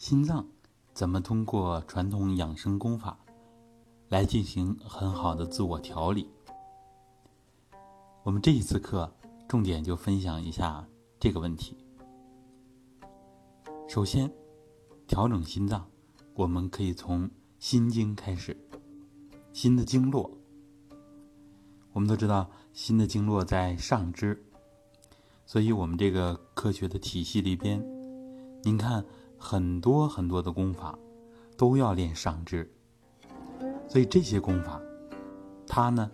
心脏怎么通过传统养生功法来进行很好的自我调理？我们这一次课重点就分享一下这个问题。首先，调整心脏，我们可以从心经开始。心的经络，我们都知道，心的经络在上肢，所以我们这个科学的体系里边，您看很多很多的功法都要练上肢，所以这些功法，它呢，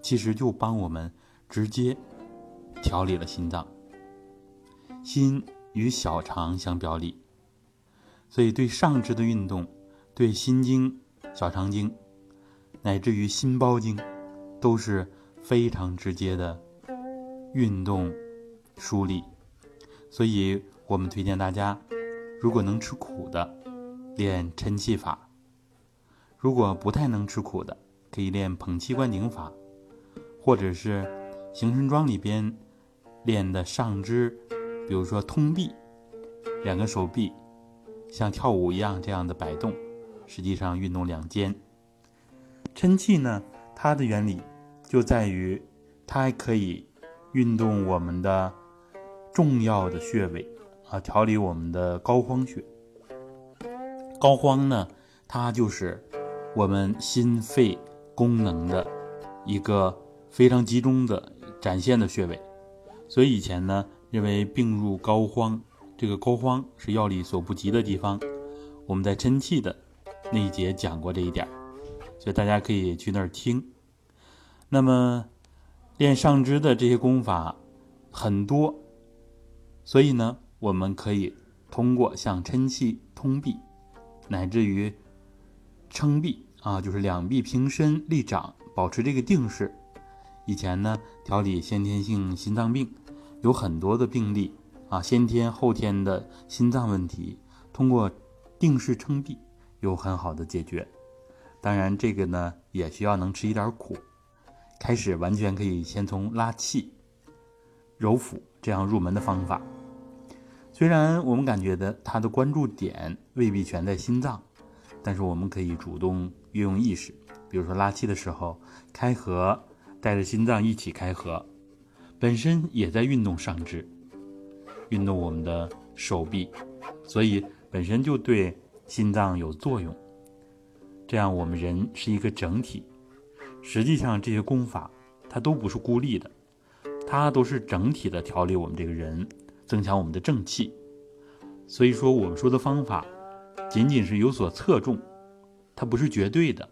其实就帮我们直接调理了心脏。心与小肠相表里，所以对上肢的运动，对心经、小肠经。乃至于心包经，都是非常直接的运动梳理，所以我们推荐大家，如果能吃苦的，练抻气法；如果不太能吃苦的，可以练捧气灌顶法，或者是行神桩里边练的上肢，比如说通臂，两个手臂像跳舞一样这样的摆动，实际上运动两肩。抻气呢，它的原理就在于，它还可以运动我们的重要的穴位。啊，调理我们的膏肓穴。膏肓呢，它就是我们心肺功能的一个非常集中的展现的穴位。所以以前呢，认为病入膏肓，这个膏肓是药力所不及的地方。我们在抻气的那一节讲过这一点。所以大家可以去那儿听。那么，练上肢的这些功法很多，所以呢，我们可以通过像抻气、通臂，乃至于撑臂啊，就是两臂平伸立掌，保持这个定势。以前呢，调理先天性心脏病，有很多的病例啊，先天后天的心脏问题，通过定势撑臂有很好的解决。当然，这个呢也需要能吃一点苦。开始完全可以先从拉气、揉腹这样入门的方法。虽然我们感觉的它的关注点未必全在心脏，但是我们可以主动运用意识，比如说拉气的时候开合，带着心脏一起开合，本身也在运动上肢，运动我们的手臂，所以本身就对心脏有作用。这样，我们人是一个整体。实际上，这些功法它都不是孤立的，它都是整体的调理我们这个人，增强我们的正气。所以说，我们说的方法仅仅是有所侧重，它不是绝对的。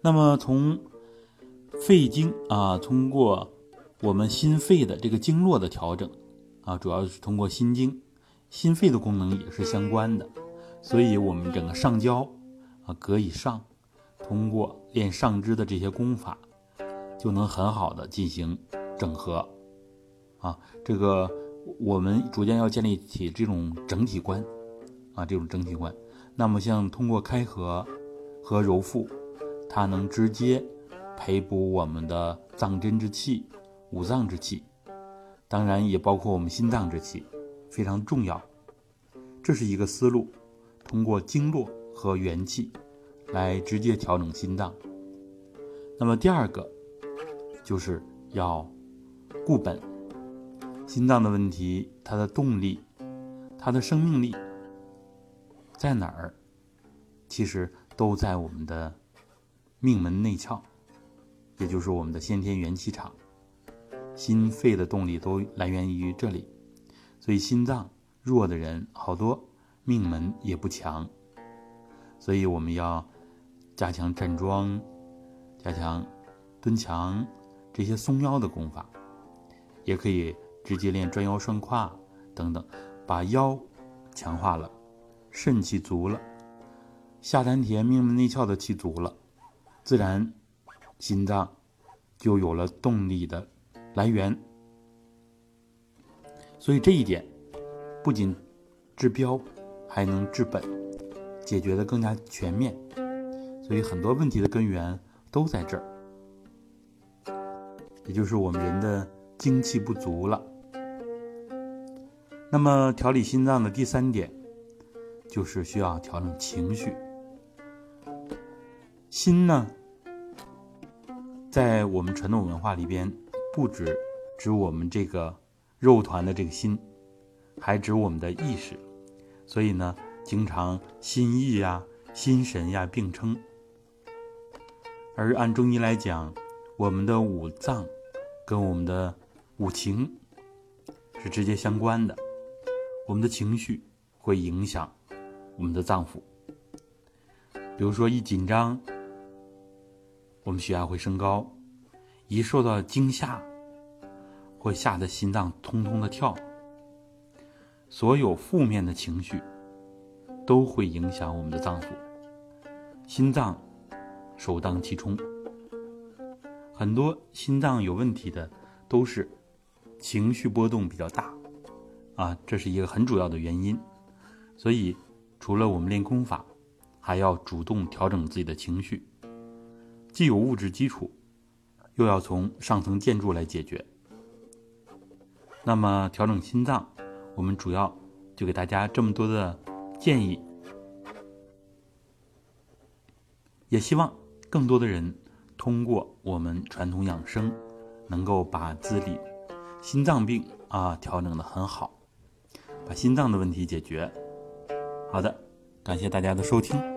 那么，从肺经啊，通过我们心肺的这个经络的调整啊，主要是通过心经，心肺的功能也是相关的。所以，我们整个上焦啊，膈以上，通过练上肢的这些功法，就能很好的进行整合啊。这个我们逐渐要建立起这种整体观啊，这种整体观。那么，像通过开合和揉腹，它能直接培补我们的脏真之气、五脏之气，当然也包括我们心脏之气，非常重要。这是一个思路。通过经络和元气来直接调整心脏。那么第二个就是要固本。心脏的问题，它的动力、它的生命力在哪儿？其实都在我们的命门内窍，也就是我们的先天元气场。心肺的动力都来源于这里，所以心脏弱的人好多。命门也不强，所以我们要加强站桩，加强蹲墙这些松腰的功法，也可以直接练转腰顺胯等等，把腰强化了，肾气足了，下丹田、命门内窍的气足了，自然心脏就有了动力的来源。所以这一点不仅治标。还能治本，解决的更加全面，所以很多问题的根源都在这儿，也就是我们人的精气不足了。那么调理心脏的第三点，就是需要调整情绪。心呢，在我们传统文化里边，不止指我们这个肉团的这个心，还指我们的意识。所以呢，经常心意呀、心神呀并称。而按中医来讲，我们的五脏跟我们的五情是直接相关的。我们的情绪会影响我们的脏腑，比如说一紧张，我们血压会升高；一受到惊吓，会吓得心脏通通的跳。所有负面的情绪都会影响我们的脏腑，心脏首当其冲。很多心脏有问题的都是情绪波动比较大。啊，这是一个很主要的原因，所以除了我们练功法，还要主动调整自己的情绪，既有物质基础，又要从上层建筑来解决。那么调整心脏，我们主要就给大家这么多的建议，也希望更多的人通过我们传统养生，能够把自己心脏病啊调整的很好。把心脏的问题解决。好的，感谢大家的收听。